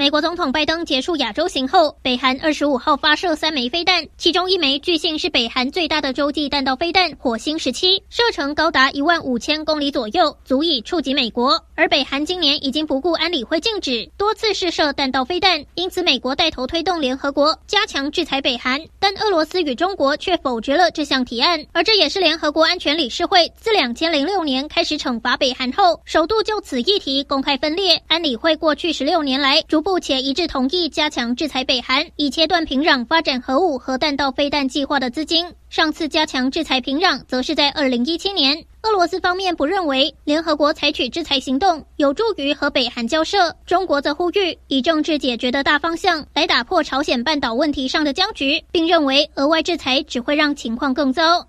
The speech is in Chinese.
美国总统拜登结束亚洲行后，北韩二十五号发射三枚飞弹，其中一枚据信是北韩最大的洲际弹道飞弹“火星十七”，射程高达一万五千公里左右，足以触及美国。而北韩今年已经不顾安理会禁止，多次试射弹道飞弹，因此美国带头推动联合国加强制裁北韩，但俄罗斯与中国却否决了这项提案。而这也是联合国安全理事会自两千零六年开始惩罚北韩后，首度就此议题公开分裂。安理会过去十六年来逐步。目前一致同意加强制裁北韩，以切断平壤发展核武和弹道飞弹计划的资金。上次加强制裁平壤，则是在二零一七年。俄罗斯方面不认为联合国采取制裁行动有助于和北韩交涉，中国则呼吁以政治解决的大方向来打破朝鲜半岛问题上的僵局，并认为额外制裁只会让情况更糟。